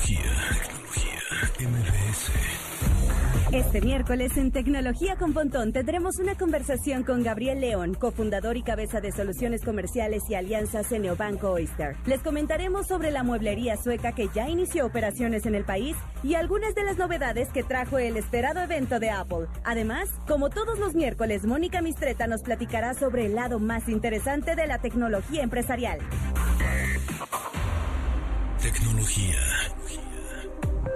Tecnología, tecnología, MBS. Este miércoles en Tecnología con Pontón tendremos una conversación con Gabriel León, cofundador y cabeza de soluciones comerciales y alianzas en Neobanco Oyster. Les comentaremos sobre la mueblería sueca que ya inició operaciones en el país y algunas de las novedades que trajo el esperado evento de Apple. Además, como todos los miércoles, Mónica Mistreta nos platicará sobre el lado más interesante de la tecnología empresarial. Tecnología.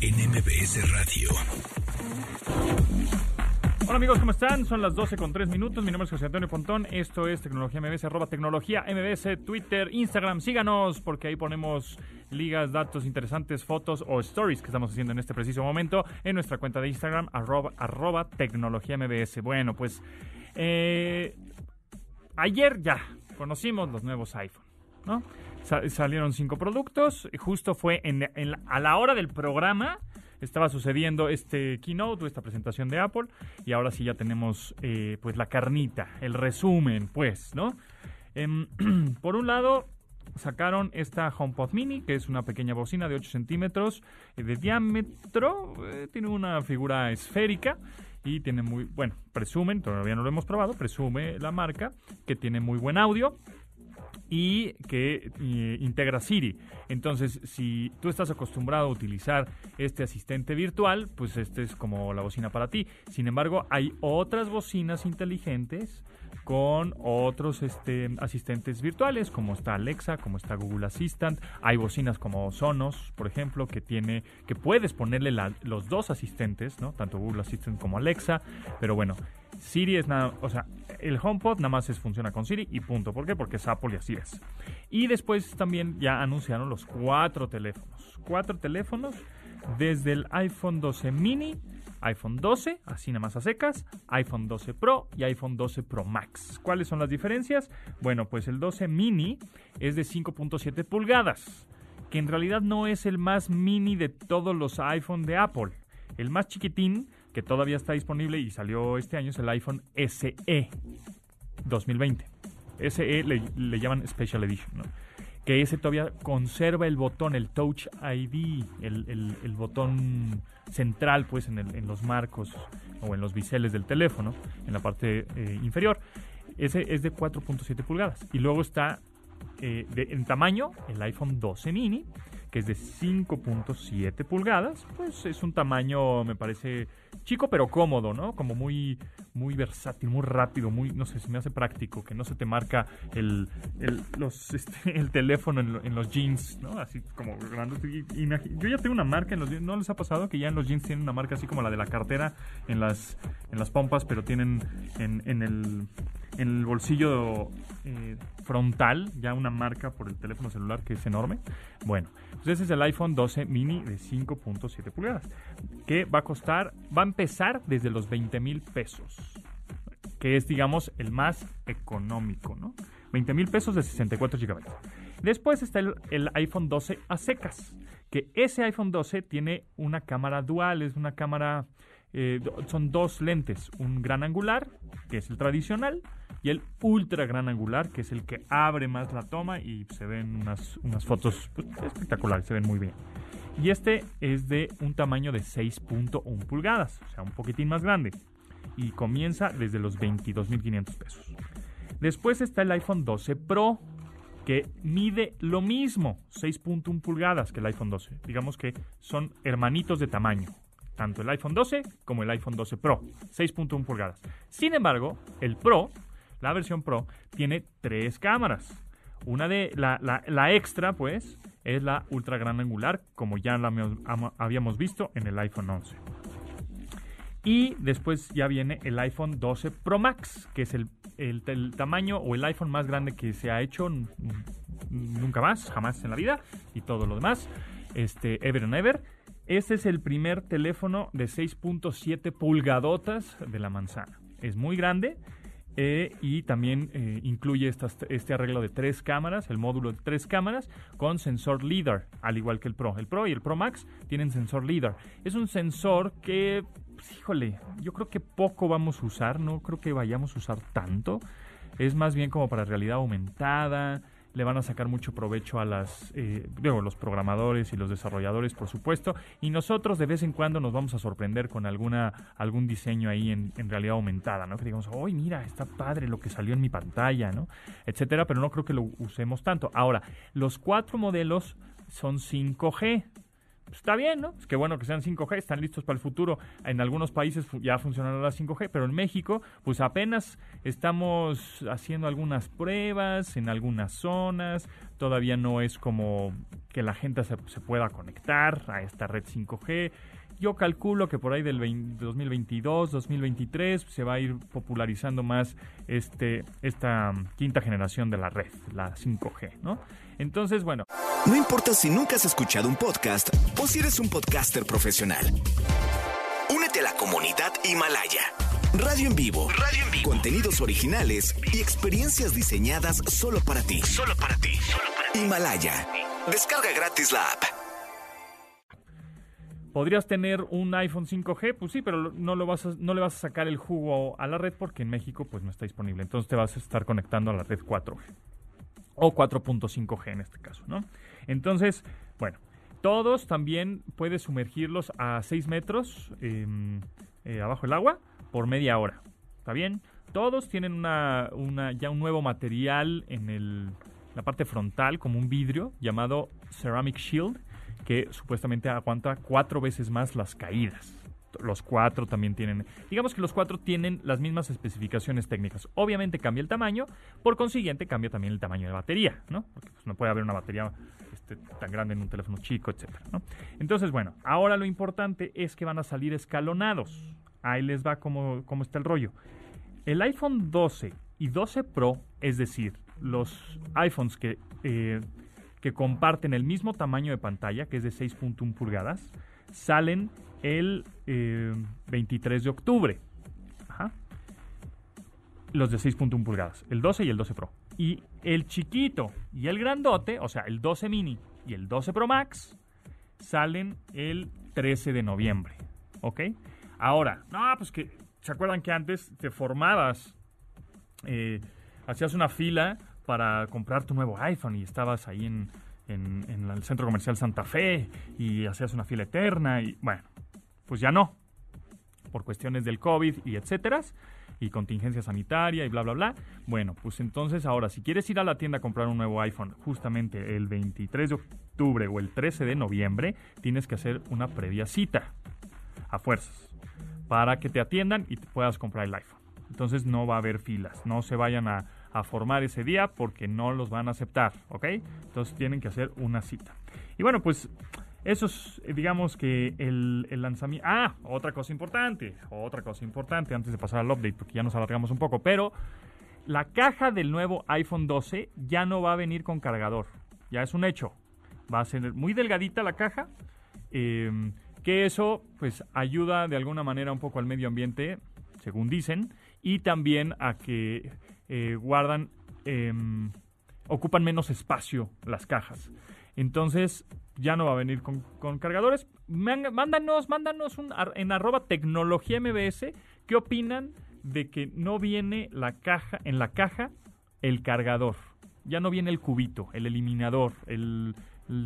en MBS Radio. Hola amigos, ¿cómo están? Son las 12 con 3 minutos. Mi nombre es José Antonio Pontón. Esto es Tecnología MBS, arroba Tecnología MBS, Twitter, Instagram. Síganos porque ahí ponemos ligas, datos interesantes, fotos o stories que estamos haciendo en este preciso momento en nuestra cuenta de Instagram, arroba, arroba Tecnología MBS. Bueno, pues eh, ayer ya conocimos los nuevos iPhone, ¿no? Sa- salieron cinco productos. Justo fue en, a la hora del programa estaba sucediendo este keynote esta presentación de Apple y ahora sí ya tenemos eh, pues la carnita, el resumen, pues, ¿no? Em, por un lado sacaron esta HomePod Mini, que es una pequeña bocina de 8 centímetros eh, de diámetro, eh, tiene una figura esférica y tiene muy, bueno, presumen, todavía no lo hemos probado, presume la marca que tiene muy buen audio y que eh, integra Siri. Entonces, si tú estás acostumbrado a utilizar este asistente virtual, pues este es como la bocina para ti. Sin embargo, hay otras bocinas inteligentes con otros este, asistentes virtuales, como está Alexa, como está Google Assistant. Hay bocinas como Sonos, por ejemplo, que tiene, que puedes ponerle los dos asistentes, ¿no? Tanto Google Assistant como Alexa. Pero bueno, Siri es nada, o sea, el HomePod nada más es, funciona con Siri y punto. ¿Por qué? Porque es Apple y así es. Y después también ya anunciaron los cuatro teléfonos. Cuatro teléfonos desde el iPhone 12 mini, iPhone 12, así nada más a secas, iPhone 12 Pro y iPhone 12 Pro Max. ¿Cuáles son las diferencias? Bueno, pues el 12 mini es de 5.7 pulgadas, que en realidad no es el más mini de todos los iPhone de Apple. El más chiquitín, que todavía está disponible y salió este año, es el iPhone SE 2020. SE le, le llaman Special Edition. Que ese todavía conserva el botón, el Touch ID, el, el- botón central, pues, en, los marcos o en los biseles del teléfono, en la parte eh, inferior. Ese es de 4.7 pulgadas. Y luego está eh, en tamaño el iPhone 12 mini, que es de 5.7 pulgadas. Pues es un tamaño, me parece chico pero cómodo, ¿no? Como muy, muy versátil, muy rápido, muy, no sé, se me hace práctico, que no se te marca el, el, los, este, el teléfono en, en los jeans, ¿no? Así como grande. Yo ya tengo una marca en los jeans, ¿no les ha pasado que ya en los jeans tienen una marca así como la de la cartera en las, en las pompas, pero tienen en, en el en el bolsillo eh, frontal ya una marca por el teléfono celular que es enorme. Bueno, pues ese es el iPhone 12 mini de 5.7 pulgadas, que va a costar, va a empezar desde los 20 mil pesos, que es, digamos, el más económico, ¿no? 20 mil pesos de 64 gigabytes. Después está el, el iPhone 12 a secas, que ese iPhone 12 tiene una cámara dual, es una cámara, eh, son dos lentes, un gran angular, que es el tradicional, y el ultra gran angular, que es el que abre más la toma y se ven unas, unas fotos pues, espectaculares, se ven muy bien. Y este es de un tamaño de 6.1 pulgadas, o sea, un poquitín más grande. Y comienza desde los 22.500 pesos. Después está el iPhone 12 Pro, que mide lo mismo, 6.1 pulgadas que el iPhone 12. Digamos que son hermanitos de tamaño, tanto el iPhone 12 como el iPhone 12 Pro, 6.1 pulgadas. Sin embargo, el Pro, la versión Pro, tiene tres cámaras. Una de la, la- la extra, pues, es la ultra gran angular, como ya la habíamos visto en el iPhone 11. Y después ya viene el iPhone 12 Pro Max, que es el, tamaño o el iPhone más grande que se ha hecho nunca más, jamás en la vida, y todo lo demás, este, ever and ever. Este es el primer teléfono de 6.7 pulgadotas de la manzana. Es muy grande eh, y también eh, incluye este arreglo de tres cámaras, el módulo de tres cámaras con sensor LIDAR, al igual que el Pro. El Pro y el Pro Max tienen sensor LIDAR. Es un sensor que, pues, híjole, yo creo que poco vamos a usar, no creo que vayamos a usar tanto. Es más bien como para realidad aumentada, le van a sacar mucho provecho a las, eh, los programadores y los desarrolladores, por supuesto, y nosotros de vez en cuando nos vamos a sorprender con alguna, algún diseño ahí en, realidad aumentada, ¿no? Que digamos, ¡ay, mira, está padre lo que salió en mi pantalla, ¿no? Etcétera, pero no creo que lo usemos tanto. Ahora, los cuatro modelos son 5G. Está bien, ¿no? Es que bueno que sean 5G, están listos para el futuro. En algunos países ya funcionará la 5G, pero en México, pues apenas estamos haciendo algunas pruebas en algunas zonas. Todavía no es como que la gente se, pueda conectar a esta red 5G. Yo calculo que por ahí del 2022, 2023 se va a ir popularizando más este, esta quinta generación de la red, la 5G, ¿no? Entonces, bueno. No importa si nunca has escuchado un podcast o si eres un podcaster profesional. Únete a la comunidad Himalaya. Radio en vivo. Radio en vivo. Contenidos originales y experiencias diseñadas solo para ti. Solo para ti. Himalaya. Descarga gratis la app. ¿Podrías tener un iPhone 5G? Pues sí, pero no, lo vas no le vas a sacar el jugo a la red porque en México pues no está disponible. Entonces te vas a estar conectando a la red 4G o 4.5G en este caso, ¿no? Entonces, bueno, todos también puedes sumergirlos a 6 metros em, eh, abajo del agua por media hora, ¿está bien? Todos tienen una, ya un nuevo material en el, la parte frontal, como un vidrio, llamado Ceramic Shield, que supuestamente aguanta cuatro veces más las caídas los cuatro también tienen, digamos que los cuatro tienen las mismas especificaciones técnicas. Obviamente cambia el tamaño, por consiguiente cambia también el tamaño de batería, ¿no? Porque pues, no puede haber una batería este, tan grande en un teléfono chico, etcétera, Entonces, bueno, ahora lo importante es que van a salir escalonados. Ahí les va cómo, cómo está el rollo. El iPhone 12 y 12 Pro, es decir, los iPhones que, eh, que comparten el mismo tamaño de pantalla, que es de 6.1 pulgadas, salen el 23 eh, de octubre. Los de 6.1 pulgadas, el 12 y el 12 Pro. Y el chiquito y el grandote, o sea, el 12 mini y el 12 Pro Max, salen el 13 de noviembre. ¿Ok? Ahora, no, pues que, ¿se acuerdan que antes te formabas, eh, hacías una fila para comprar tu nuevo iPhone y estabas ahí en, en, el centro comercial Santa Fe y hacías una fila eterna y bueno, pues ya no, por cuestiones del COVID y etcétera, y contingencia sanitaria y bla, bla, bla. Bueno, pues entonces ahora, si quieres ir a la tienda a comprar un nuevo iPhone justamente el 23 de octubre o el 13 de noviembre, tienes que hacer una previa cita, a fuerzas, para que te atiendan y te puedas comprar el iPhone. Entonces no va a haber filas, no se vayan a, a formar ese día porque no los van a aceptar, ¿ok? Entonces tienen que hacer una cita. Y bueno, pues eso es, eh, digamos que el, lanzamiento... Ah, otra cosa importante, otra cosa importante antes de pasar al update, porque ya nos alargamos un poco, pero la caja del nuevo iPhone 12 ya no va a venir con cargador, ya es un hecho. Va a ser muy delgadita la caja, em, que eso pues ayuda de alguna manera un poco al medio ambiente, según dicen, y también a que eh, guardan, em, ocupan menos espacio las cajas. Entonces, ya no va a venir con, cargadores. Mándanos, mándanos un, en arroba tecnología MBS qué opinan de que no viene la caja, en la caja el cargador. Ya no viene el cubito, el eliminador, el,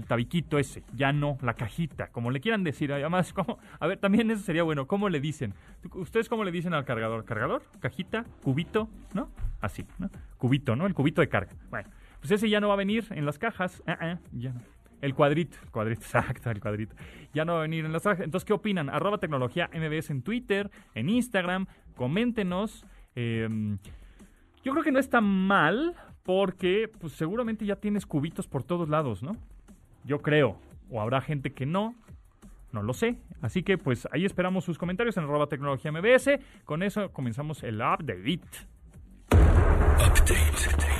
tabiquito ese, ya no, la cajita, como le quieran decir. Además, como, a ver, también eso sería bueno. ¿Cómo le dicen? ¿Ustedes cómo le dicen al cargador? ¿Cargador? ¿Cajita? ¿Cubito? ¿No? Así, ¿no? Cubito, ¿no? El cubito de carga. Bueno, pues ese ya no va a venir en las cajas. Ah, ah, ya no. El cuadrito, el cuadrito, exacto, el cuadrito. Ya no va a venir en las cajas. Entonces, ¿qué opinan? Arroba tecnología MBS en Twitter, en Instagram. Coméntenos. Em, yo creo que no está mal porque pues, seguramente ya tienes cubitos por todos lados, ¿no? Yo creo. O habrá gente que no. No lo sé. Así que pues ahí esperamos sus comentarios en arroba tecnología MBS. Con eso comenzamos el update. Update.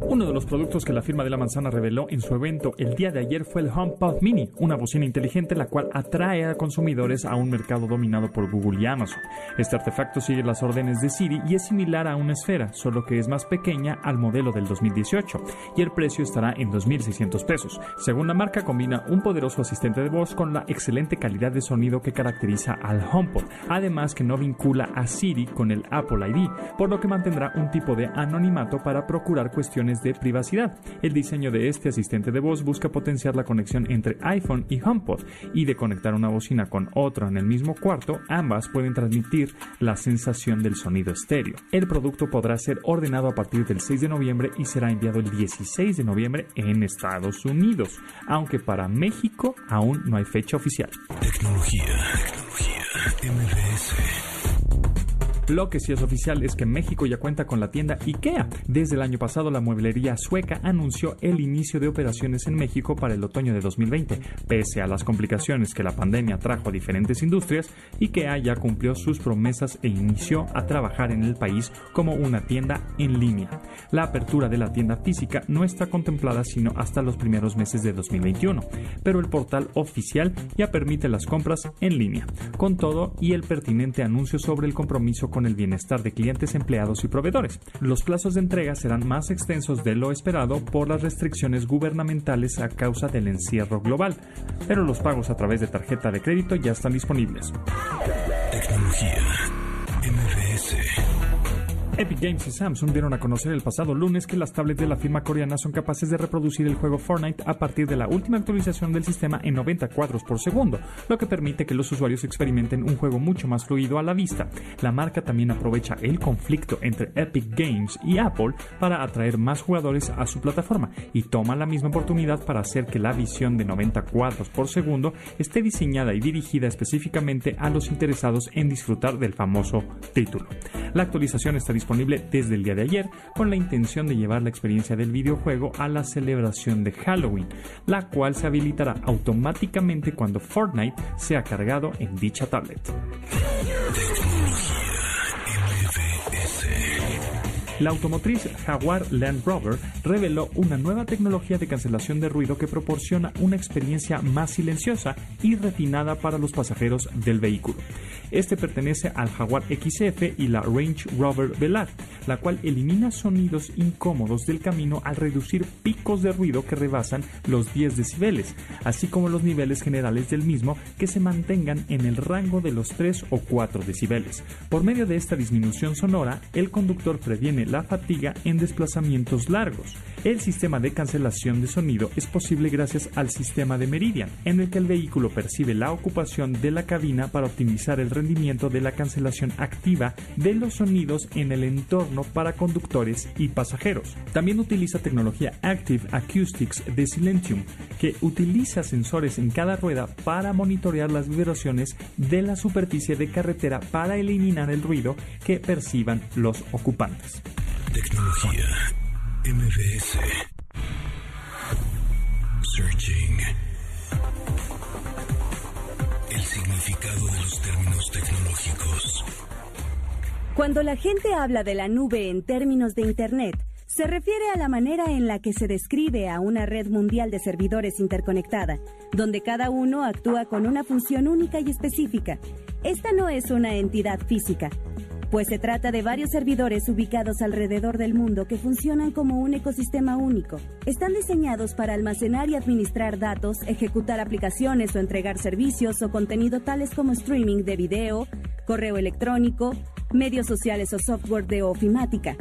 Uno de los productos que la firma de la manzana reveló en su evento el día de ayer fue el HomePod Mini, una bocina inteligente la cual atrae a consumidores a un mercado dominado por Google y Amazon. Este artefacto sigue las órdenes de Siri y es similar a una esfera, solo que es más pequeña al modelo del 2018 y el precio estará en 2.600 pesos. Según la marca, combina un poderoso asistente de voz con la excelente calidad de sonido que caracteriza al HomePod, además que no vincula a Siri con el Apple ID, por lo que mantendrá un tipo de anonimato para procurar cuestiones de privacidad. El diseño de este asistente de voz busca potenciar la conexión entre iPhone y HomePod y de conectar una bocina con otra en el mismo cuarto, ambas pueden transmitir la sensación del sonido estéreo. El producto podrá ser ordenado a partir del 6 de noviembre y será enviado el 16 de noviembre en Estados Unidos, aunque para México aún no hay fecha oficial. Lo que sí es oficial es que México ya cuenta con la tienda IKEA. Desde el año pasado, la mueblería sueca anunció el inicio de operaciones en México para el otoño de 2020. Pese a las complicaciones que la pandemia trajo a diferentes industrias, IKEA ya cumplió sus promesas e inició a trabajar en el país como una tienda en línea. La apertura de la tienda física no está contemplada sino hasta los primeros meses de 2021, pero el portal oficial ya permite las compras en línea. Con todo y el pertinente anuncio sobre el compromiso con el bienestar de clientes, empleados y proveedores. Los plazos de entrega serán más extensos de lo esperado por las restricciones gubernamentales a causa del encierro global, pero los pagos a través de tarjeta de crédito ya están disponibles. Tecnología. Epic Games y Samsung dieron a conocer el pasado lunes que las tablets de la firma coreana son capaces de reproducir el juego Fortnite a partir de la última actualización del sistema en 90 cuadros por segundo, lo que permite que los usuarios experimenten un juego mucho más fluido a la vista. La marca también aprovecha el conflicto entre Epic Games y Apple para atraer más jugadores a su plataforma y toma la misma oportunidad para hacer que la visión de 90 cuadros por segundo esté diseñada y dirigida específicamente a los interesados en disfrutar del famoso título. La actualización está disponible desde el día de ayer con la intención de llevar la experiencia del videojuego a la celebración de Halloween, la cual se habilitará automáticamente cuando Fortnite sea cargado en dicha tablet. La automotriz Jaguar Land Rover reveló una nueva tecnología de cancelación de ruido que proporciona una experiencia más silenciosa y refinada para los pasajeros del vehículo. Este pertenece al Jaguar XF y la Range Rover Velar, la cual elimina sonidos incómodos del camino al reducir picos de ruido que rebasan los 10 decibeles, así como los niveles generales del mismo que se mantengan en el rango de los 3 o 4 decibeles. Por medio de esta disminución sonora, el conductor previene la fatiga en desplazamientos largos. El sistema de cancelación de sonido es posible gracias al sistema de Meridian, en el que el vehículo percibe la ocupación de la cabina para optimizar el rendimiento de la cancelación activa de los sonidos en el entorno para conductores y pasajeros. También utiliza tecnología Active Acoustics de Silentium, que utiliza sensores en cada rueda para monitorear las vibraciones de la superficie de carretera para eliminar el ruido que perciban los ocupantes. Tecnología. MBS. Searching. El significado de los términos tecnológicos. Cuando la gente habla de la nube en términos de Internet, se refiere a la manera en la que se describe a una red mundial de servidores interconectada, donde cada uno actúa con una función única y específica. Esta no es una entidad física, pues se trata de varios servidores ubicados alrededor del mundo que funcionan como un ecosistema único. Están diseñados para almacenar y administrar datos, ejecutar aplicaciones o entregar servicios o contenido tales como streaming de video, correo electrónico, medios sociales o software de ofimática.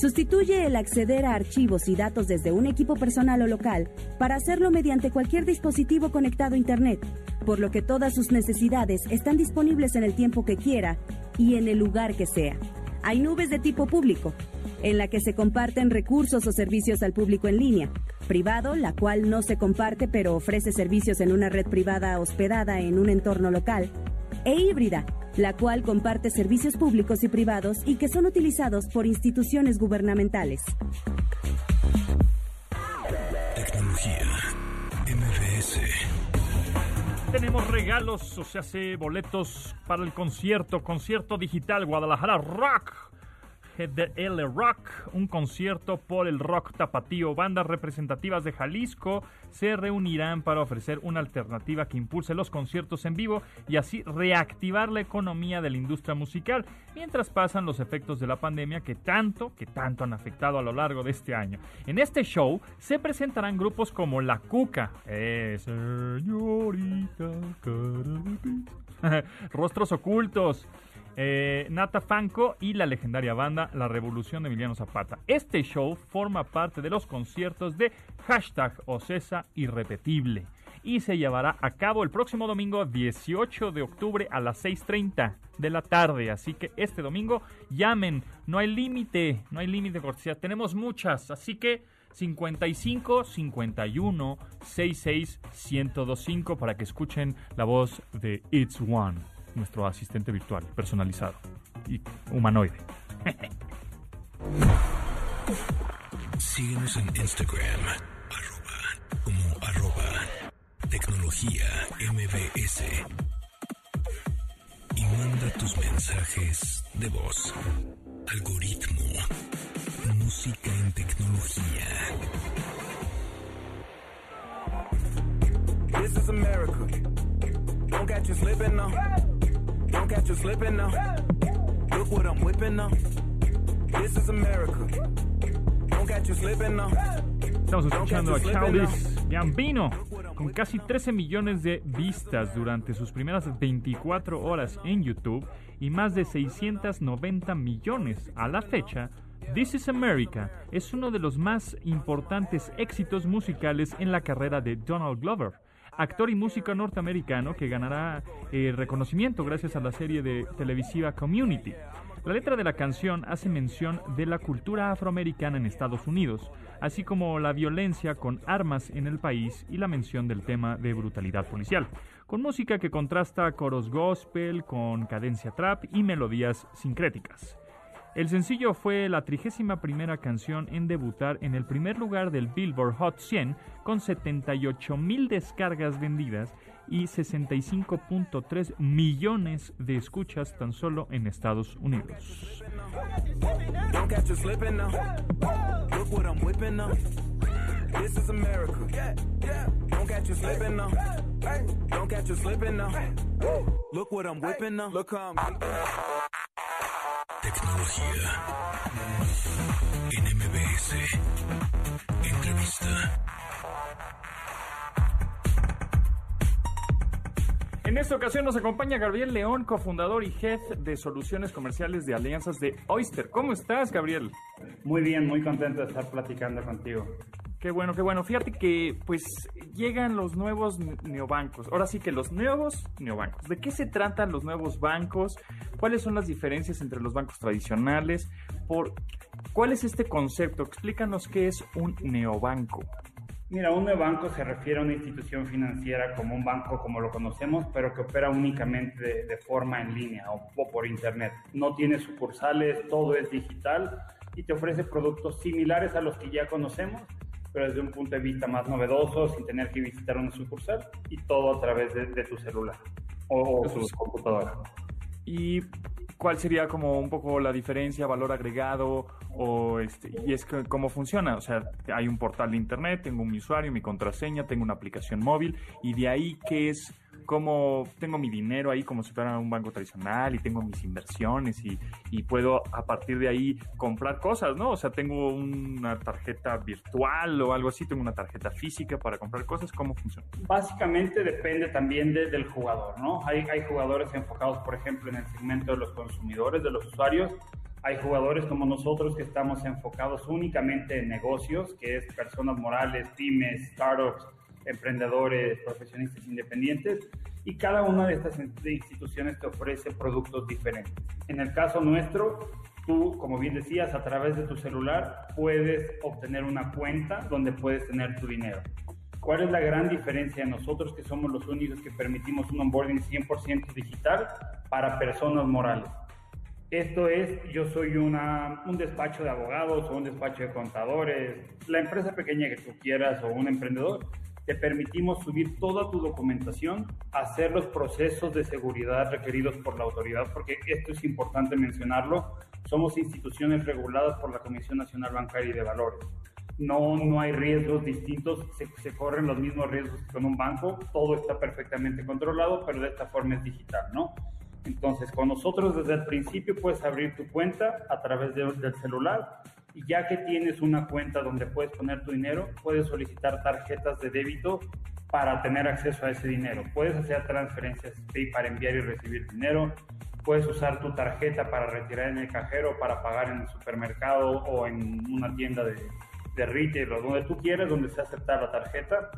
Sustituye el acceder a archivos y datos desde un equipo personal o local para hacerlo mediante cualquier dispositivo conectado a Internet, por lo que todas sus necesidades están disponibles en el tiempo que quiera y en el lugar que sea. Hay nubes de tipo público, en la que se comparten recursos o servicios al público en línea. Privado, la cual no se comparte pero ofrece servicios en una red privada hospedada en un entorno local. E híbrida, la cual comparte servicios públicos y privados y que son utilizados por instituciones gubernamentales. Tenemos regalos, o sea, boletos para el concierto, concierto digital Guadalajara Rock. GDL Rock, un concierto por el rock tapatío. Bandas representativas de Jalisco se reunirán para ofrecer una alternativa que impulse los conciertos en vivo y así reactivar la economía de la industria musical, mientras pasan los efectos de la pandemia que tanto, que tanto han afectado a lo largo de este año. En este show se presentarán grupos como La Cuca, eh, señorita, Rostros Ocultos, eh, Nata Fanco y la legendaria banda La Revolución de Emiliano Zapata. Este show forma parte de los conciertos de hashtag Ocesa Irrepetible y se llevará a cabo el próximo domingo 18 de octubre a las 6.30 de la tarde. Así que este domingo llamen, no hay límite, no hay límite cortesía, tenemos muchas, así que 55 51 66 1025 para que escuchen la voz de It's One, nuestro asistente virtual personalizado y humanoide. Síguenos en Instagram, arroba, como arroba, tecnología MBS. Y manda tus mensajes de voz. Algoritmo. Música en tecnología. This is America. Don't catch you slipping now. Don't catch you slipping now. Look what I'm whipping now. This is America. Don't catch you slipping now. Estamos escuchando a Childish Gambino con casi 13 millones de vistas durante sus primeras 24 horas en YouTube y más de 690 millones a la fecha. This is America es uno de los más importantes éxitos musicales en la carrera de Donald Glover, actor y músico norteamericano que ganará eh, reconocimiento gracias a la serie de televisiva Community. La letra de la canción hace mención de la cultura afroamericana en Estados Unidos, así como la violencia con armas en el país y la mención del tema de brutalidad policial, con música que contrasta coros gospel con cadencia trap y melodías sincréticas. El sencillo fue la trigésima primera canción en debutar en el primer lugar del Billboard Hot 100 con 78 mil descargas vendidas y 65.3 millones de escuchas tan solo en Estados Unidos. Tecnología. En MBS. Entrevista. En esta ocasión nos acompaña Gabriel León, cofundador y jefe de soluciones comerciales de alianzas de Oyster. ¿Cómo estás, Gabriel? Muy bien, muy contento de estar platicando contigo. Qué bueno, qué bueno. Fíjate que pues llegan los nuevos ne- neobancos. Ahora sí que los nuevos neobancos. ¿De qué se tratan los nuevos bancos? ¿Cuáles son las diferencias entre los bancos tradicionales? Por ¿Cuál es este concepto? Explícanos qué es un neobanco. Mira, un banco se refiere a una institución financiera como un banco como lo conocemos, pero que opera únicamente de, de forma en línea o, o por internet. No tiene sucursales, todo es digital y te ofrece productos similares a los que ya conocemos, pero desde un punto de vista más novedoso, sin tener que visitar una sucursal y todo a través de, de tu celular o, o tu computadora. ¿Y cuál sería como un poco la diferencia, valor agregado o este, y es que cómo funciona? O sea, hay un portal de internet, tengo mi usuario, mi contraseña, tengo una aplicación móvil y de ahí qué es como tengo mi dinero ahí como si fuera un banco tradicional y tengo mis inversiones y, y puedo a partir de ahí comprar cosas, ¿no? O sea, tengo una tarjeta virtual o algo así, tengo una tarjeta física para comprar cosas, ¿cómo funciona? Básicamente depende también de- del jugador, ¿no? Hay, hay jugadores enfocados, por ejemplo, en el segmento de los consumidores, de los usuarios. Hay jugadores como nosotros que estamos enfocados únicamente en negocios, que es personas morales, pymes, startups, emprendedores, profesionistas independientes. Y cada una de estas instituciones te ofrece productos diferentes. En el caso nuestro, tú, como bien decías, a través de tu celular puedes obtener una cuenta donde puedes tener tu dinero. ¿Cuál es la gran diferencia nosotros que somos los únicos que permitimos un onboarding 100% digital para personas morales? Esto es, yo soy una, un despacho de abogados o un despacho de contadores, la empresa pequeña que tú quieras o un emprendedor, te permitimos subir toda tu documentación, hacer los procesos de seguridad requeridos por la autoridad, porque esto es importante mencionarlo, somos instituciones reguladas por la Comisión Nacional Bancaria y de Valores. No, no hay riesgos distintos, se, se corren los mismos riesgos que con un banco, todo está perfectamente controlado, pero de esta forma es digital, ¿no? Entonces, con nosotros desde el principio puedes abrir tu cuenta a través de, del celular y ya que tienes una cuenta donde puedes poner tu dinero, puedes solicitar tarjetas de débito para tener acceso a ese dinero. Puedes hacer transferencias para enviar y recibir dinero. Puedes usar tu tarjeta para retirar en el cajero, para pagar en el supermercado o en una tienda de, de retail o donde tú quieras, donde se acepta la tarjeta.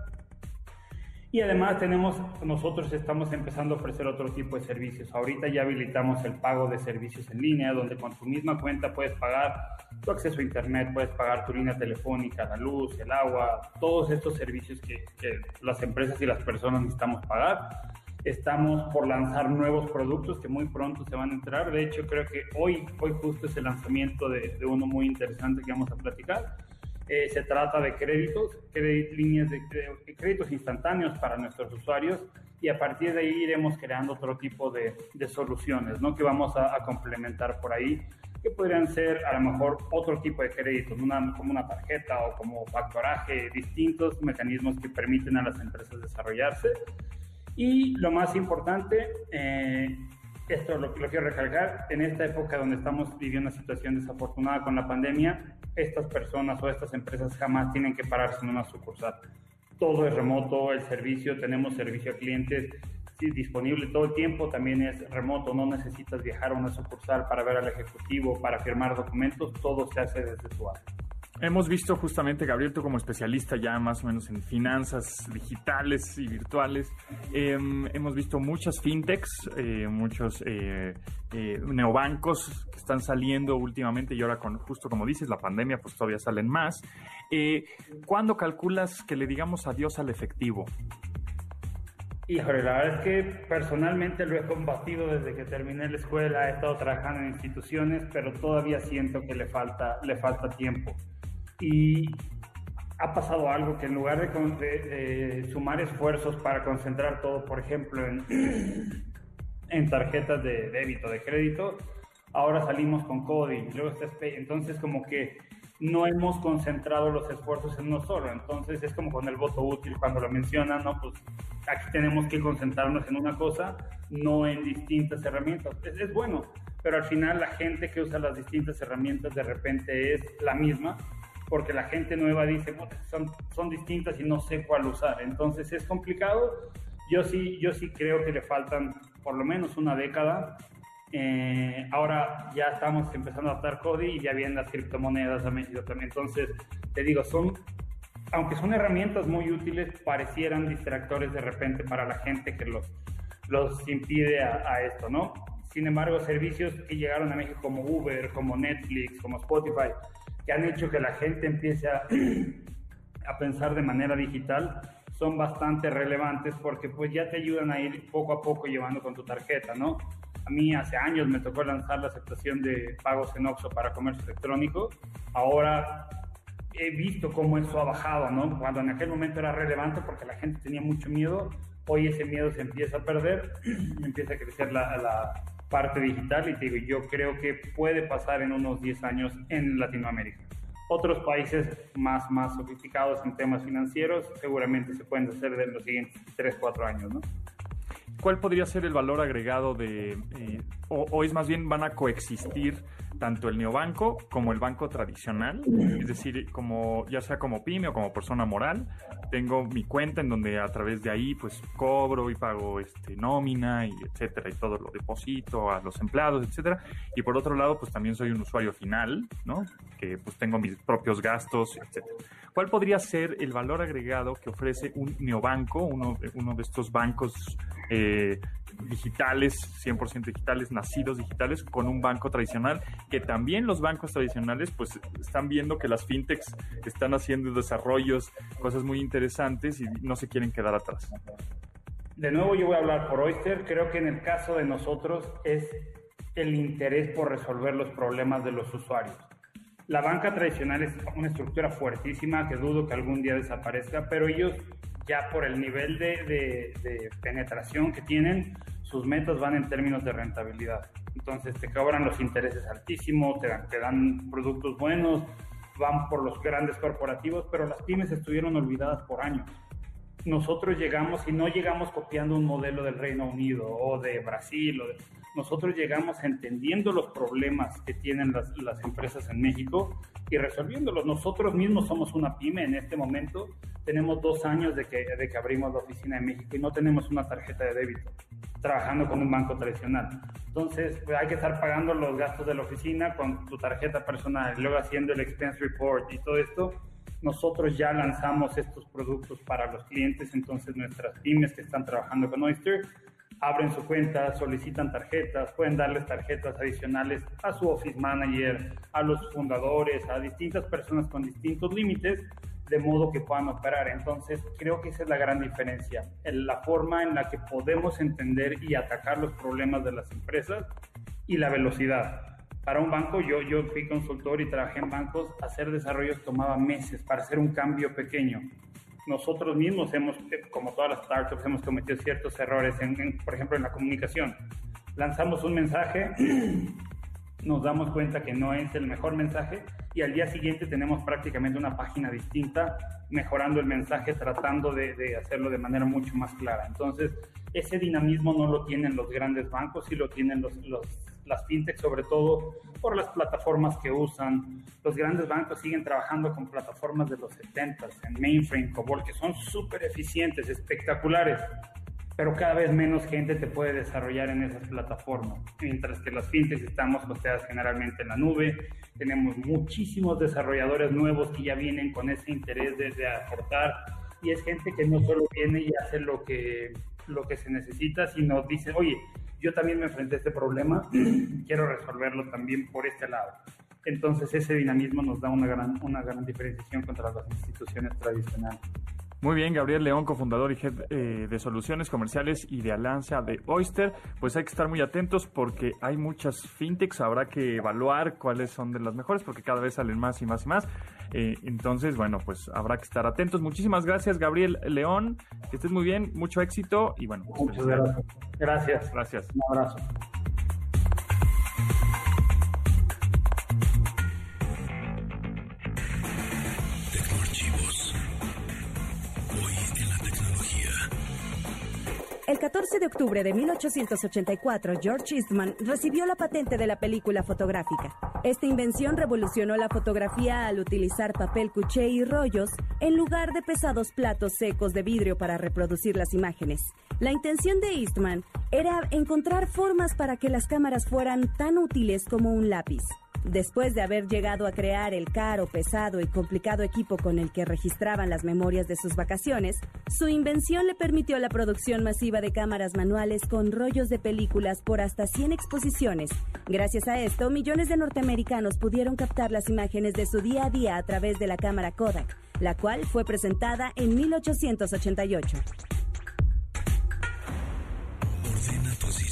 Y además tenemos, nosotros estamos empezando a ofrecer otro tipo de servicios. Ahorita ya habilitamos el pago de servicios en línea, donde con tu misma cuenta puedes pagar tu acceso a Internet, puedes pagar tu línea telefónica, la luz, el agua, todos estos servicios que, que las empresas y las personas necesitamos pagar. Estamos por lanzar nuevos productos que muy pronto se van a entrar. De hecho, creo que hoy, hoy justo es el lanzamiento de, de uno muy interesante que vamos a platicar eh, se trata de créditos, líneas de, créditos instantáneos para nuestros usuarios y a partir de ahí iremos creando otro tipo de, de soluciones ¿no? que vamos a, a, complementar por ahí, que podrían ser a lo mejor otro tipo de créditos, una, como una tarjeta o como factoraje, distintos mecanismos que permiten a las empresas desarrollarse. Y lo más importante, eh, esto lo, lo quiero recalcar, en esta época donde estamos viviendo una situación desafortunada con la pandemia, estas personas o estas empresas jamás tienen que pararse en una sucursal. Todo es remoto, el servicio, tenemos servicio a clientes disponible todo el tiempo, también es remoto, no necesitas viajar a una sucursal para ver al ejecutivo, para firmar documentos, todo se hace desde tu área. Hemos visto justamente, Gabriel, tú como especialista ya más o menos en finanzas digitales y virtuales, eh, hemos visto muchas fintechs, eh, muchos eh, eh, neobancos que están saliendo últimamente y ahora con, justo como dices, la pandemia, pues todavía salen más. Eh, ¿Cuándo calculas que le digamos adiós al efectivo? Híjole, la verdad es que personalmente lo he combatido desde que terminé la escuela, he estado trabajando en instituciones, pero todavía siento que le falta, le falta tiempo y ha pasado algo que en lugar de, de, sumar esfuerzos para concentrar todo, por ejemplo, en, en tarjetas de débito, de crédito, ahora salimos con coding, luego entonces como que no hemos concentrado los esfuerzos en uno solo, entonces es como con el voto útil cuando lo mencionan, ¿no? Pues aquí tenemos que concentrarnos en una cosa, no en distintas herramientas. Es, es bueno, pero al final la gente que usa las distintas herramientas de repente es la misma porque la gente nueva dice, son, son distintas y no sé cuál usar. Entonces es complicado. Yo sí, yo sí creo que le faltan por lo menos una década. Eh, ahora ya estamos empezando a adaptar CODI y ya vienen las criptomonedas a México también. Entonces, te digo, son, aunque son herramientas muy útiles, parecieran distractores de repente para la gente que los, los impide a, a esto, ¿no? Sin embargo, servicios que llegaron a México como Uber, como Netflix, como Spotify, que han hecho que la gente empiece a, a pensar de manera digital son bastante relevantes porque pues ya te ayudan a ir poco a poco llevando con tu tarjeta, ¿no? A mí hace años me tocó lanzar la aceptación de pagos en OXXO para comercio electrónico. Ahora he visto cómo eso ha bajado, ¿no? Cuando en aquel momento era relevante porque la gente tenía mucho miedo, hoy ese miedo se empieza a perder, empieza a crecer la, la parte digital y te digo, yo creo que puede pasar en unos 10 años en Latinoamérica. Otros países más, más sofisticados en temas financieros seguramente se pueden hacer en los siguientes 3, 4 años, ¿no? ¿Cuál podría ser el valor agregado de, eh, o, o, es más bien van a coexistir tanto el neobanco como el banco tradicional? Es decir, como ya sea como pyme o como persona moral, tengo mi cuenta en donde a través de ahí pues cobro y pago este nómina y etcétera y todo lo deposito a los empleados, etcétera. Y por otro lado, pues también soy un usuario final, ¿no? Que pues tengo mis propios gastos, etcétera. ¿Cuál podría ser el valor agregado que ofrece un neobanco, uno, uno de estos bancos eh, digitales, 100% digitales, nacidos digitales, con un banco tradicional, que también los bancos tradicionales pues están viendo que las fintechs están haciendo desarrollos, cosas muy interesantes y no se quieren quedar atrás. De nuevo yo voy a hablar por Oyster, creo que en el caso de nosotros es el interés por resolver los problemas de los usuarios. La banca tradicional es una estructura fuertísima que dudo que algún día desaparezca, pero ellos ya por el nivel de, de, penetración que tienen, sus metas van en términos de rentabilidad. Entonces te cobran los intereses altísimos, te te dan productos buenos, van por los grandes corporativos, pero las pymes estuvieron olvidadas por años. Nosotros llegamos y no llegamos copiando un modelo del Reino Unido o de Brasil. O de, nosotros llegamos entendiendo los problemas que tienen las, las empresas en México y resolviéndolos. Nosotros mismos somos una pyme en este momento. Tenemos dos años de que, de que abrimos la oficina en México y no tenemos una tarjeta de débito, trabajando con un banco tradicional. Entonces, pues, hay que estar pagando los gastos de la oficina con tu tarjeta personal, luego haciendo el expense report y todo esto. Nosotros ya lanzamos estos productos para los clientes, entonces nuestras pymes que están trabajando con Oyster abren su cuenta, solicitan tarjetas, pueden darles tarjetas adicionales a su office manager, a los fundadores, a distintas personas con distintos límites, de modo que puedan operar. Entonces, creo que esa es la gran diferencia, en la forma en la que podemos entender y atacar los problemas de las empresas y la velocidad. Para un banco, yo, yo fui consultor y trabajé en bancos, hacer desarrollos tomaba meses para hacer un cambio pequeño nosotros mismos hemos, eh, como todas las startups, hemos cometido ciertos errores, en, por ejemplo, en la comunicación. Lanzamos un mensaje, nos damos cuenta que no es el mejor mensaje y al día siguiente tenemos prácticamente una página distinta, mejorando el mensaje, tratando de, de hacerlo de manera mucho más clara. Entonces, ese dinamismo no lo tienen los grandes bancos, sí lo tienen los, los las fintechs sobre todo por las plataformas que usan. Los grandes bancos siguen trabajando con plataformas de los 70 en mainframe, COBOL, que son súper eficientes, espectaculares, pero cada vez menos gente te puede desarrollar en esas plataformas. Mientras que las fintechs estamos hosteadas generalmente en la nube, tenemos muchísimos desarrolladores nuevos que ya vienen con ese interés de, de aportar y es gente que no solo viene y hace lo que, lo que se necesita, sino dice, oye, yo también me enfrenté a este problema, quiero resolverlo también por este lado. Entonces ese dinamismo nos da una gran, una gran diferenciación contra las instituciones tradicionales. Muy bien, Gabriel León, cofundador y head eh, de soluciones comerciales y de alianza de Oyster. Pues hay que estar muy atentos porque hay muchas fintechs, habrá que evaluar cuáles son de las mejores porque cada vez salen más y más y más. Eh, entonces, bueno, pues habrá que estar atentos. Muchísimas gracias, Gabriel León. Que estés muy bien, mucho éxito y bueno. Pues, Muchas gracias. Gracias. Gracias. Un abrazo. El 14 de octubre de 1884, George Eastman recibió la patente de la película fotográfica. Esta invención revolucionó la fotografía al utilizar papel cuché y rollos en lugar de pesados platos secos de vidrio para reproducir las imágenes. La intención de Eastman era encontrar formas para que las cámaras fueran tan útiles como un lápiz. Después de haber llegado a crear el caro, pesado y complicado equipo con el que registraban las memorias de sus vacaciones, su invención le permitió la producción masiva de cámaras manuales con rollos de películas por hasta 100 exposiciones. Gracias a esto, millones de norteamericanos pudieron captar las imágenes de su día a día a través de la cámara Kodak, la cual fue presentada en 1888. Ordena tu asistente virtual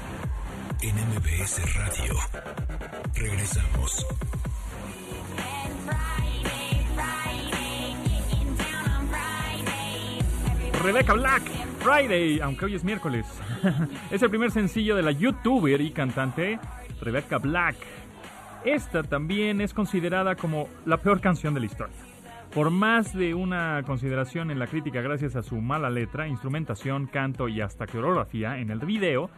En MBS Radio. Regresamos. Rebecca Black, Friday, aunque hoy es miércoles. es el primer sencillo de la youtuber y cantante Rebecca Black. Esta también es considerada como la peor canción de la historia. Por más de una consideración en la crítica gracias a su mala letra, instrumentación, canto y hasta coreografía en el video,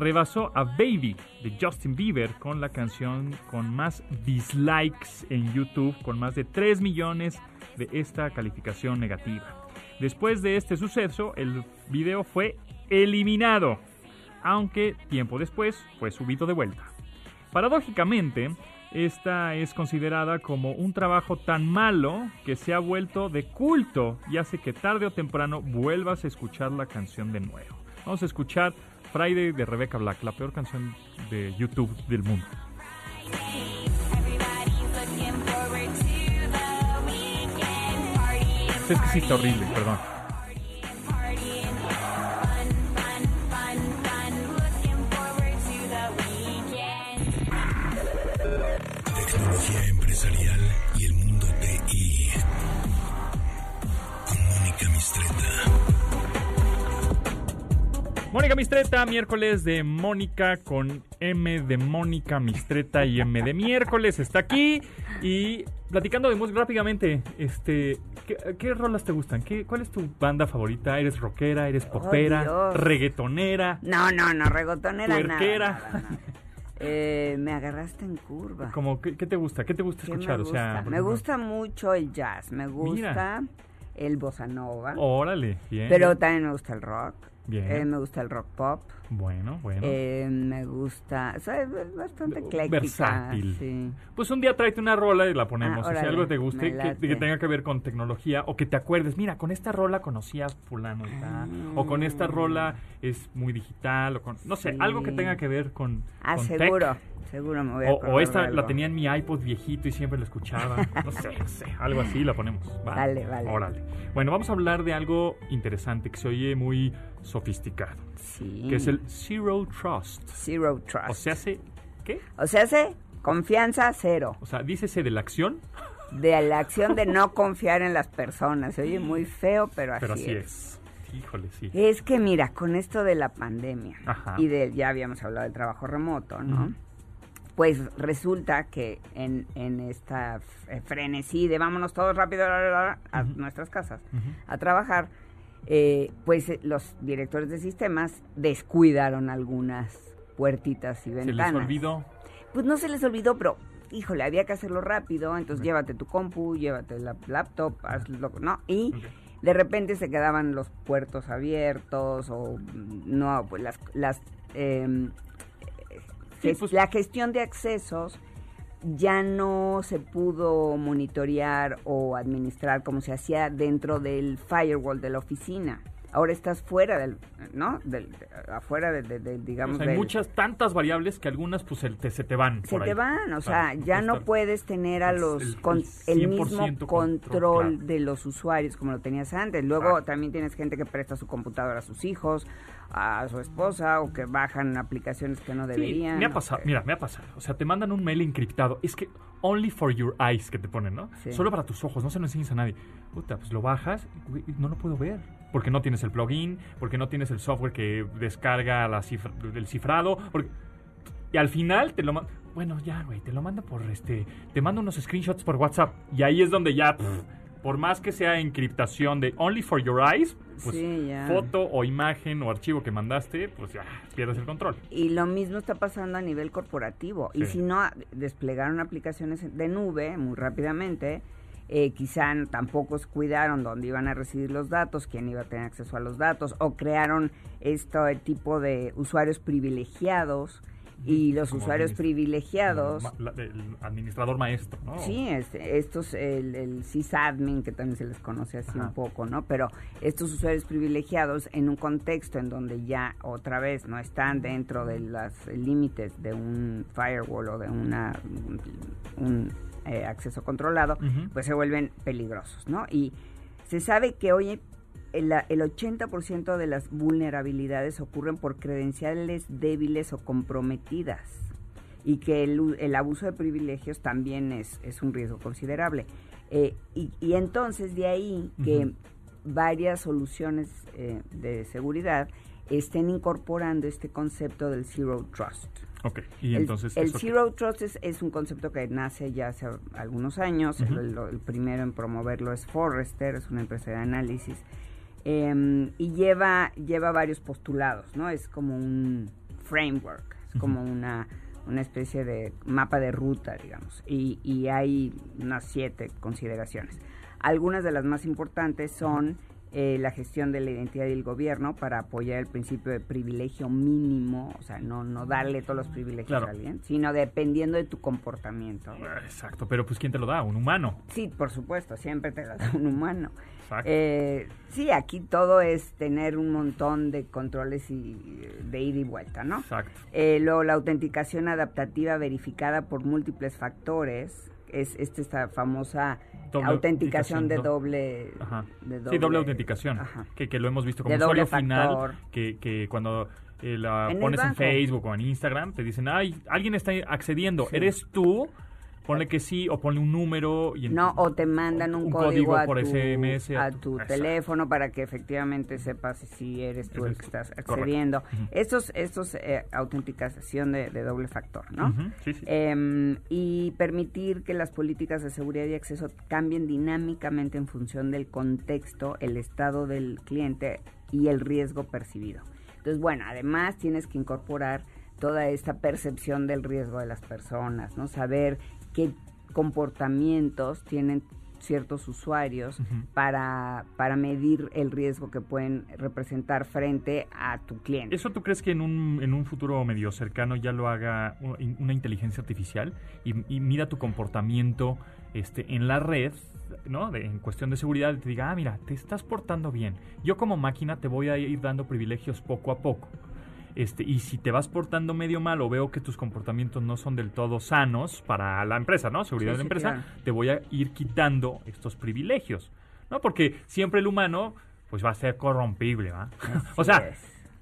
rebasó a Baby de Justin Bieber con la canción con más dislikes en YouTube, con más de 3 millones de esta calificación negativa. Después de este suceso, el video fue eliminado, aunque tiempo después fue subido de vuelta. Paradójicamente, esta es considerada como un trabajo tan malo que se ha vuelto de culto y hace que tarde o temprano vuelvas a escuchar la canción de nuevo. Vamos a escuchar Friday de Rebecca Black, la peor canción de YouTube del mundo. Es que sí está horrible, perdón. Tecnología empresarial Mónica Mistreta, miércoles de Mónica con M de Mónica Mistreta y M de miércoles está aquí y platicando de música rápidamente, este, ¿qué, qué rolas te gustan? ¿Qué, ¿Cuál es tu banda favorita? ¿Eres rockera? ¿Eres popera? Dios. ¿Reggaetonera? No, no, no, regotonera nada, Puerquera. nada, nada. Eh, me agarraste en curva. Como, ¿qué, qué te gusta? ¿Qué te gusta ¿Qué escuchar? me O sea, gusta? me ejemplo- gusta mucho el jazz, me gusta Mira. el bossa nova, Órale, bien. pero también me gusta el rock, Bien. eh, me gusta el rock pop, Bueno, bueno. eh, me gusta, o sea, es bastante ecléctica. Versátil. Sí. Pues un día tráete una rola y la ponemos. Ah, o sea, órale, algo te guste que, tenga que ver con tecnología o que te acuerdes. Mira, con esta rola conocí a fulano y tal, O con esta rola es muy digital. O con, no sé, algo que tenga que ver con. Ah, con tech. seguro, seguro me voy a O, o esta algo. la tenía en mi iPod viejito y siempre la escuchaba. No sé, no sé. Algo así la ponemos. ¿va? Vale, vale. Órale. Bueno, vamos a hablar de algo interesante que se oye muy sofisticado. Sí. Que es el Zero Trust. Zero Trust. O sea, hace. ¿Qué? O sea, hace confianza cero. O sea, dícese de la acción, De la acción de no confiar en las personas. Se oye muy feo, pero así, pero así es. es. Híjole, sí. Es que mira, con esto de la pandemia Ajá. y de, ya habíamos hablado del trabajo remoto, ¿no? Pues resulta que en, en esta frenesí de vámonos todos rápido a nuestras casas a trabajar, eh, pues eh, los directores de sistemas descuidaron algunas puertitas y Se ventanas. les olvidó. Pues no se les olvidó, pero híjole, había que hacerlo rápido, entonces llévate tu compu, llévate la laptop, hazlo, ¿no? Y de repente se quedaban los puertos abiertos o mm, no, pues las, las em, Sí, pues- la gestión de accesos ya no se pudo monitorear o administrar como se hacía dentro del firewall de la oficina. Ahora estás fuera del, ¿no? Del, afuera de, de- de, digamos, O sea, hay del- muchas, tantas variables que algunas pues el- te- se te van. se por te ahí. van, o sea, ya puedes no puedes tener a los el- con- el el, 100% mismo control, control claro. de los usuarios como lo tenías antes. Luego Claro. también tienes gente que presta su computadora a sus hijos, a su esposa o que bajan aplicaciones que no Sí, deberían. me ha pasado, que- mira, me ha pasado. O sea, te mandan un mail encriptado. Es que only for your eyes que te ponen, ¿no? Sí. Solo para tus ojos, no se lo enseñes a nadie. Puta, pues lo bajas y no lo puedo ver. Porque no tienes el plugin, porque no tienes el software que descarga la cifra, el cifrado. porque- Y al final te lo manda. Bueno, ya, güey, te lo manda por este. Te manda unos screenshots por WhatsApp. Y ahí es donde ya. pff, por más que sea encriptación de only for your eyes, pues Sí, ya. foto o imagen o archivo que mandaste, pues ya pierdes el control. Y lo mismo está pasando a nivel corporativo. Y si no, desplegaron aplicaciones de nube muy rápidamente. eh, quizá tampoco cuidaron dónde iban a recibir los datos, quién iba a tener acceso a los datos, o crearon este tipo de usuarios privilegiados. Y los Como usuarios privilegiados, la- el administrador maestro, ¿no? Sí, este, estos, el, el sysadmin, que también se les conoce así Ajá. un poco, ¿no? Pero estos usuarios privilegiados en un contexto en donde ya otra vez no están dentro de los límites de un firewall o de una un, un, eh, acceso controlado, pues se vuelven peligrosos, ¿no? Y se sabe que hoy el, el 80% de las vulnerabilidades ocurren por credenciales débiles o comprometidas y que el, el abuso de privilegios también es, es un riesgo considerable. Eh, y, y entonces de ahí que varias soluciones eh, de seguridad estén incorporando este concepto del Zero Trust. Ok, y entonces... el. Zero Trust es, es un concepto que nace ya hace algunos años. El, el primero en promoverlo es Forrester, es una empresa de análisis. Em, y lleva, lleva varios postulados, ¿no? Es como un framework, es como una, una especie de mapa de ruta, digamos. Y, y hay unas siete consideraciones. Algunas de las más importantes son eh, la gestión de la identidad y el gobierno para apoyar el principio de privilegio mínimo, o sea, no, no darle todos los privilegios a alguien, sino dependiendo de tu comportamiento. Exacto, pero pues ¿quién te lo da? ¿Un humano? Sí, por supuesto, siempre te lo da un humano. Eh, sí, aquí todo es tener un montón de controles y de ida y vuelta, ¿no? Exacto. Eh, luego la autenticación adaptativa verificada por múltiples factores, es, esta famosa autenticación de doble, Sí, doble autenticación. Que, que, lo hemos visto como usuario final. Que, que cuando eh, la pones en Facebook o en Instagram, te dicen, ay, alguien está accediendo, eres tú Ponle que sí o ponle un número. Y no, o te mandan un, código, a tu, SMS, a tu, teléfono para que efectivamente sepas si eres tú el que estás accediendo. Estos, estos eh, autenticación de, doble factor, ¿no? sí, sí. Em, y permitir que las políticas de seguridad y acceso cambien dinámicamente en función del contexto, el estado del cliente y el riesgo percibido. Entonces, bueno, además tienes que incorporar toda esta percepción del riesgo de las personas, ¿no? Saber qué comportamientos tienen ciertos usuarios para, para medir el riesgo que pueden representar frente a tu cliente. ¿Eso tú crees que en un, en un futuro medio cercano ya lo haga una inteligencia artificial y, y mida tu comportamiento este, en la red ¿no? en cuestión de seguridad, te diga, ah, mira, te estás portando bien. Yo como máquina te voy a ir dando privilegios poco a poco. Este, y si te vas portando medio mal o veo que tus comportamientos no son del todo sanos para la empresa, ¿no? Seguridad de la empresa, te voy a ir quitando estos privilegios, ¿no? Porque siempre el humano, pues va a ser corrompible, ¿va? o sea,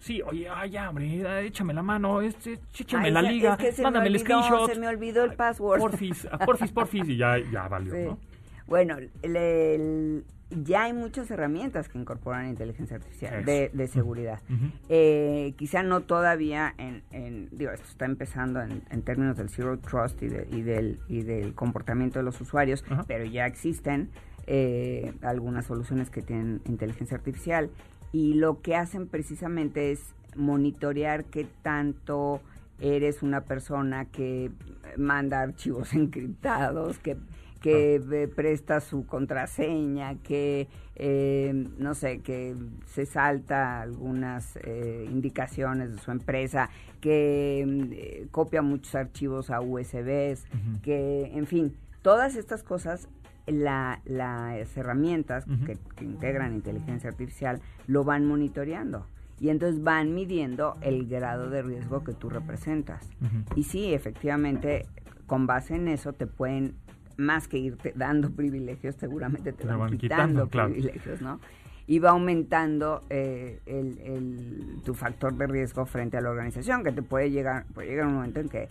Sí, oye, ay, ya, hombre, échame la mano, este, échame la liga, mándame el screenshot. Se me olvidó el password. Porfis, porfis, porfis, y ya, ya valió, ¿no? Bueno, el, ya hay muchas herramientas que incorporan inteligencia artificial de, seguridad. Eh, quizá no todavía en, digo, esto está empezando en, términos del zero trust y, del, y del comportamiento de los usuarios, pero ya existen eh, algunas soluciones que tienen inteligencia artificial. Y lo que hacen precisamente es monitorear qué tanto eres una persona que manda archivos encriptados, que que eh, presta su contraseña, que eh, no sé, que se salta algunas eh, indicaciones de su empresa, que copia muchos archivos a USBs, que, en fin, todas estas cosas, la, las herramientas que, integran inteligencia artificial lo van monitoreando. Y entonces van midiendo el grado de riesgo que tú representas. Y sí, efectivamente, con base en eso te pueden más que irte dando privilegios, seguramente te van, quitando, privilegios, ¿no? Y va aumentando eh, el, tu factor de riesgo frente a la organización, que te puede llegar, puede llegar un momento en que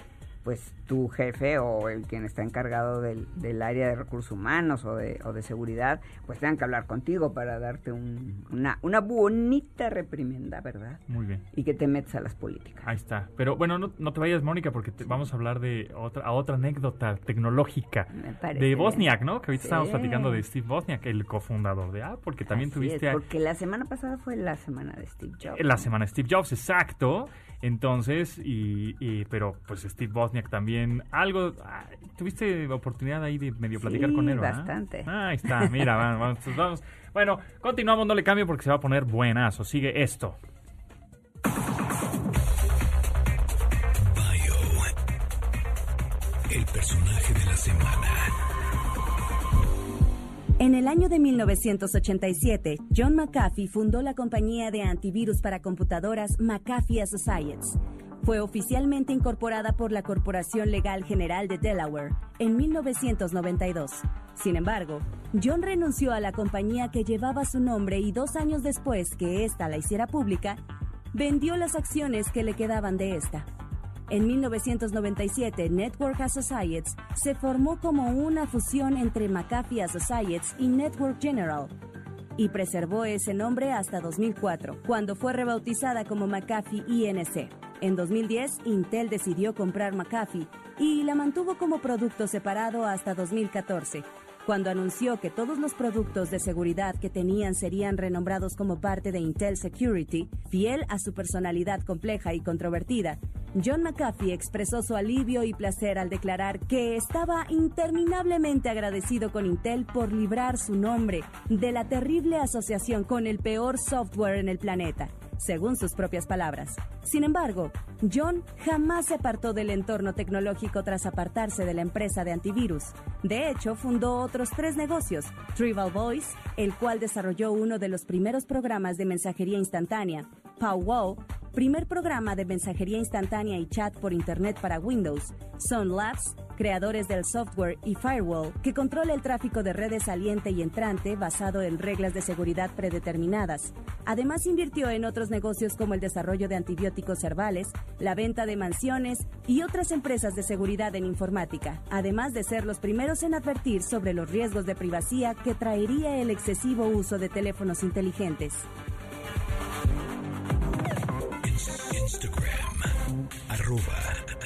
pues tu jefe o el quien está encargado del, del área de recursos humanos o de, o de, seguridad, pues tengan que hablar contigo para darte una, una bonita reprimenda, ¿verdad? Muy bien. Y que te metas a las políticas. Ahí está. Pero bueno, no, no te vayas, Mónica, porque vamos a hablar de otra, a otra anécdota tecnológica de Bosniak, ¿no? Que ahorita estamos platicando de Steve Bosniak, el cofundador de Apple, porque también tuviste... porque la semana pasada fue la semana de Steve Jobs. La semana de Steve Jobs, exacto. Entonces, y, pero pues Steve Bosniak también, algo, ¿tuviste oportunidad ahí de medio platicar con él? bastante. Ah, ahí está, mira, vamos, vamos, Bueno, continuamos, no le cambio porque se va a poner buenazo. Sigue esto. el personaje de la semana. En el año de 1987, John McAfee fundó la compañía de antivirus para computadoras McAfee Associates. Fue oficialmente incorporada por la Corporación Legal General de Delaware en 1992. Sin embargo, John renunció a la compañía que llevaba su nombre y dos años después que ésta la hiciera pública, vendió las acciones que le quedaban de esta. En 1997, Network Associates se formó como una fusión entre McAfee Associates y Network General y preservó ese nombre hasta 2004, cuando fue rebautizada como McAfee INC. En 2010, Intel decidió comprar McAfee y la mantuvo como producto separado hasta 2014, cuando anunció que todos los productos de seguridad que tenían serían renombrados como parte de Intel Security, fiel a su personalidad compleja y controvertida, John McAfee expresó su alivio y placer al declarar que estaba interminablemente agradecido con Intel por librar su nombre de la terrible asociación con el peor software en el planeta según sus propias palabras. Sin embargo, John jamás se apartó del entorno tecnológico tras apartarse de la empresa de antivirus. De hecho, fundó otros tres negocios, Trivial Voice, el cual desarrolló uno de los primeros programas de mensajería instantánea, PowWow, primer programa de mensajería instantánea y chat por Internet para Windows, Sun Labs, creadores del software y Firewall, que controla el tráfico de redes saliente y entrante basado en reglas de seguridad predeterminadas. Además, invirtió en otros negocios como el desarrollo de antibióticos herbales, la venta de mansiones y otras empresas de seguridad en informática, además de ser los primeros en advertir sobre los riesgos de privacidad que traería el excesivo uso de teléfonos inteligentes. Instagram, arroba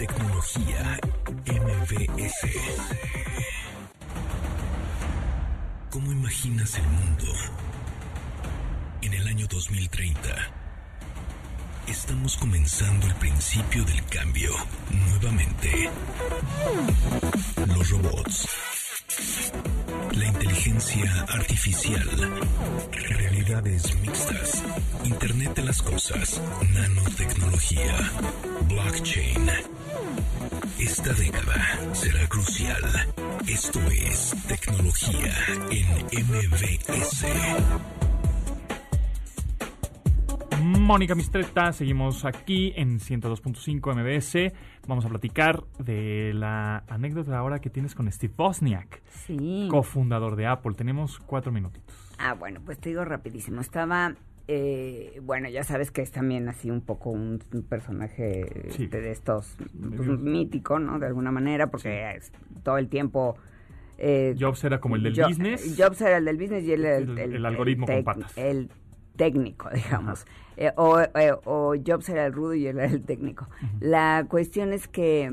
tecnología MVS. ¿Cómo imaginas el mundo en el año 2030? Estamos comenzando el principio del cambio nuevamente. Los robots la inteligencia artificial, realidades mixtas, Internet de las Cosas, nanotecnología, blockchain. Esta década será crucial. Esto es tecnología en MBS. Mónica Mistreta, seguimos aquí en 102.5 MBS. Vamos a platicar de la anécdota ahora que tienes con Steve Bosniak, Sí. cofundador de Apple. Tenemos cuatro minutitos. Ah, bueno, pues te digo rapidísimo. Estaba, eh, bueno, ya sabes que es también así un poco un, un personaje Sí. de, estos pues, mítico, ¿no? De alguna manera, porque es todo el tiempo... eh, Jobs era como el del Jo- business. Jobs era el del business y él era el, El- el algoritmo con patas. El técnico, digamos. Eh, o, eh, o Jobs era el rudo y él era el técnico. La cuestión es que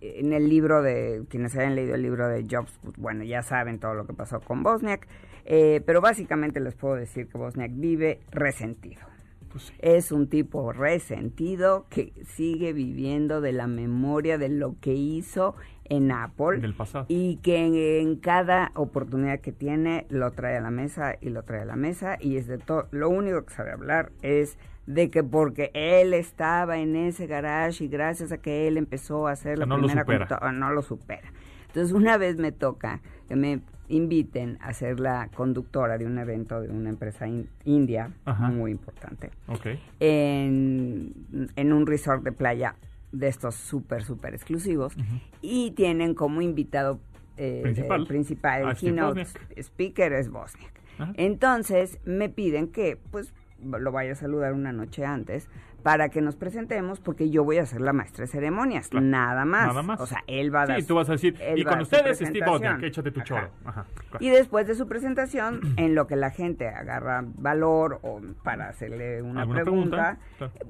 en el libro de, quienes hayan leído el libro de Jobs, pues bueno, ya saben todo lo que pasó con Bosniak, eh, pero básicamente les puedo decir que Bosniak vive resentido. Pues sí. Es un tipo resentido que sigue viviendo de la memoria de lo que hizo en Apple Del pasado. y que en, en cada oportunidad que tiene lo trae a la mesa y lo trae a la mesa y es de todo lo único que sabe hablar es de que porque él estaba en ese garage y gracias a que él empezó a hacer la no lo primera supera. computa- no lo supera. Entonces una vez me toca que me inviten a ser la conductora de un evento de una empresa in- india Ajá. muy importante Ok. en, en un resort de playa de estos súper, súper exclusivos y tienen como invitado eh, Principal. eh, principal, A el keynote speaker es Bosniak. Entonces me piden que pues lo vaya a saludar una noche antes para que nos presentemos porque yo voy a ser la maestra de ceremonias, Claro. nada más. Nada más. O sea, él va a dar Sí, tú vas a decir, y a con ustedes Steve. Wozniak, échate tu choro. Ajá. claro. Y después de su presentación, en lo que la gente agarra valor o para hacerle una ¿Alguna pregunta,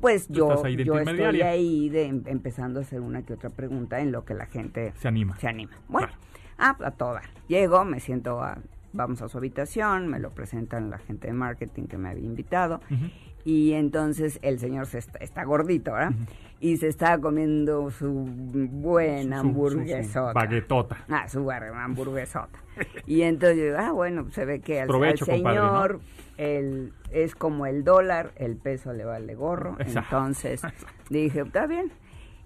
pues yo, yo estoy ahí de, em- empezando a hacer una que otra pregunta en lo que la gente Se anima. se anima. Bueno, Claro. ah, a todo dar. Llego, me siento, a, vamos a su habitación, me lo presentan la gente de marketing que me había invitado. Ujú. Y entonces el señor se está, está gordito, ¿verdad? Y se está comiendo su buena Su- su- hamburguesota. baguetota. Ah, su hamburguesota. y entonces yo digo, ah, bueno, se ve que al, Provecho, al compadre, ¿no? señor el, es como el dólar, el peso le vale gorro. Exacto. Entonces dije, está bien.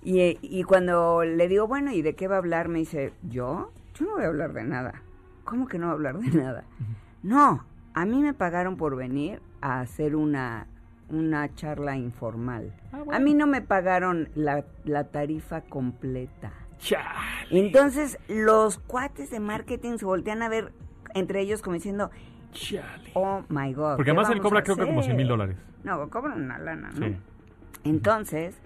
Y, y cuando le digo, bueno, ¿y de qué va a hablar? Me dice, ¿yo? Yo no voy a hablar de nada. ¿Cómo que no voy a hablar de nada? No, a mí me pagaron por venir a hacer una, una charla informal. Ah, A mí no me pagaron la, la tarifa completa. Chale. Entonces, los cuates de marketing se voltean a ver entre ellos como diciendo, Chale. oh my God. Porque ¿qué además él cobra a creo que como hacer?" 100 mil dólares. No, cobran una lana, ¿no? Sí. Entonces,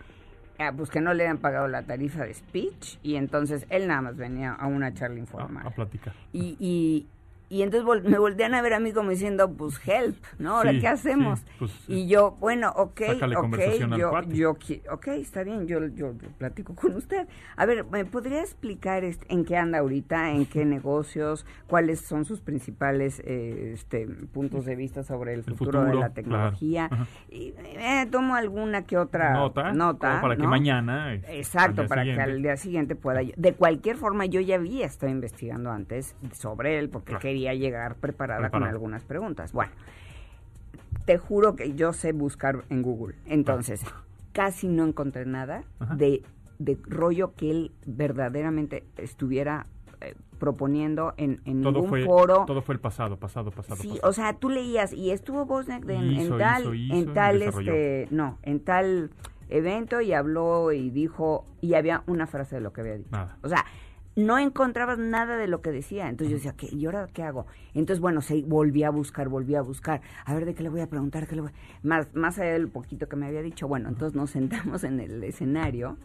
ah, pues que no le han pagado la tarifa de speech y entonces él nada más venía a una charla A, informal. a platicar. Y, y, y entonces vol- me voltean a ver a mí como diciendo, pues help, ¿no? Ahora, Sí, ¿qué hacemos? sí, pues, y yo, bueno, ok, ok, yo, yo, ok, está bien, yo, yo, yo platico con usted. A ver, ¿me podría explicar este, en qué anda ahorita, en qué negocios, cuáles son sus principales eh, este, puntos de vista sobre el, El futuro, de la tecnología? claro. Y eh, tomo alguna que otra Nota, para que mañana, este, Exacto, para que al día siguiente pueda... yo- De cualquier forma, yo ya había estado investigando antes sobre él porque Claro. quería llegar preparada con algunas preguntas. Bueno, te juro que yo sé buscar en Google. Entonces, casi no encontré nada de, de rollo que él verdaderamente estuviera eh, proponiendo en, en todo ningún fue, foro. todo fue el pasado, pasado, pasado. Sí, pasado. o sea, tú leías y estuvo Bosniak de- en, Hizo, en tal, hizo, hizo en tal, este, no, en tal evento y habló y dijo y había una frase de lo que había dicho. Nada. O sea, no encontrabas nada de lo que decía. Entonces yo decía, ¿qué? ¿y ahora qué hago? Entonces, bueno, se volví a buscar, volví a buscar. A ver, ¿de qué le voy a preguntar? ¿Qué le voy a-?" Más, más allá del poquito que me había dicho. Bueno, entonces nos sentamos en el escenario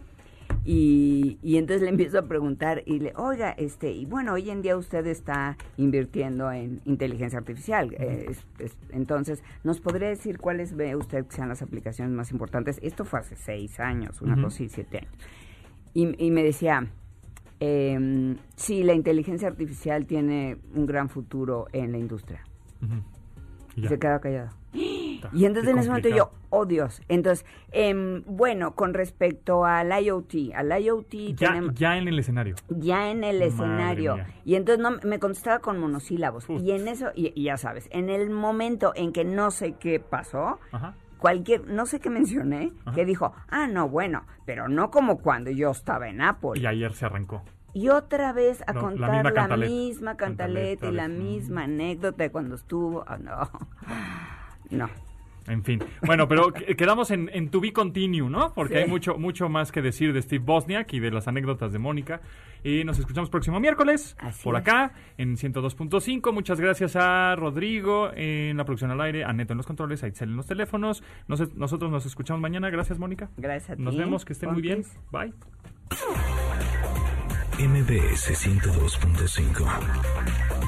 y, y entonces le empiezo a preguntar y le, oiga, este, y bueno, hoy en día usted está invirtiendo en inteligencia artificial. eh, es- es- entonces, ¿nos podría decir cuáles ve usted que sean las aplicaciones más importantes? Esto fue hace seis años, una Ujú. cosa así, siete años. Y, y me decía, eh, sí, la inteligencia artificial tiene un gran futuro en la industria. Y se quedaba callado. Está, Y entonces en ese momento yo, oh Dios. Entonces, em, bueno, con respecto al IoT, al IoT Ya, tenemos ya en el escenario. ya en el Madre escenario. mía. Y entonces no, me contestaba con monosílabos. Uf. Y en eso, y, y ya sabes, en el momento en que no sé qué pasó, Ajá. cualquier, no sé qué mencioné, Ajá. que dijo, ah, no, bueno, pero no como cuando yo estaba en Apple. Y ayer se arrancó. Y otra vez a No, la contar misma la, misma cantaleta y la misma anécdota de cuando estuvo. ah, no. No. En fin. Bueno, pero que- quedamos en, en To Be Continue, ¿no? Porque Sí. hay mucho, mucho más que decir de Steve Bosniak y de las anécdotas de Mónica. Y nos escuchamos próximo miércoles Así por es. acá en 102.5. Muchas gracias a Rodrigo en la producción al aire, a Neto en los controles, a Itzel en los teléfonos. Nos- nosotros nos escuchamos mañana. Gracias, Mónica. Gracias a ti. Nos vemos, que estén muy bien. Bye. MBS 102.5.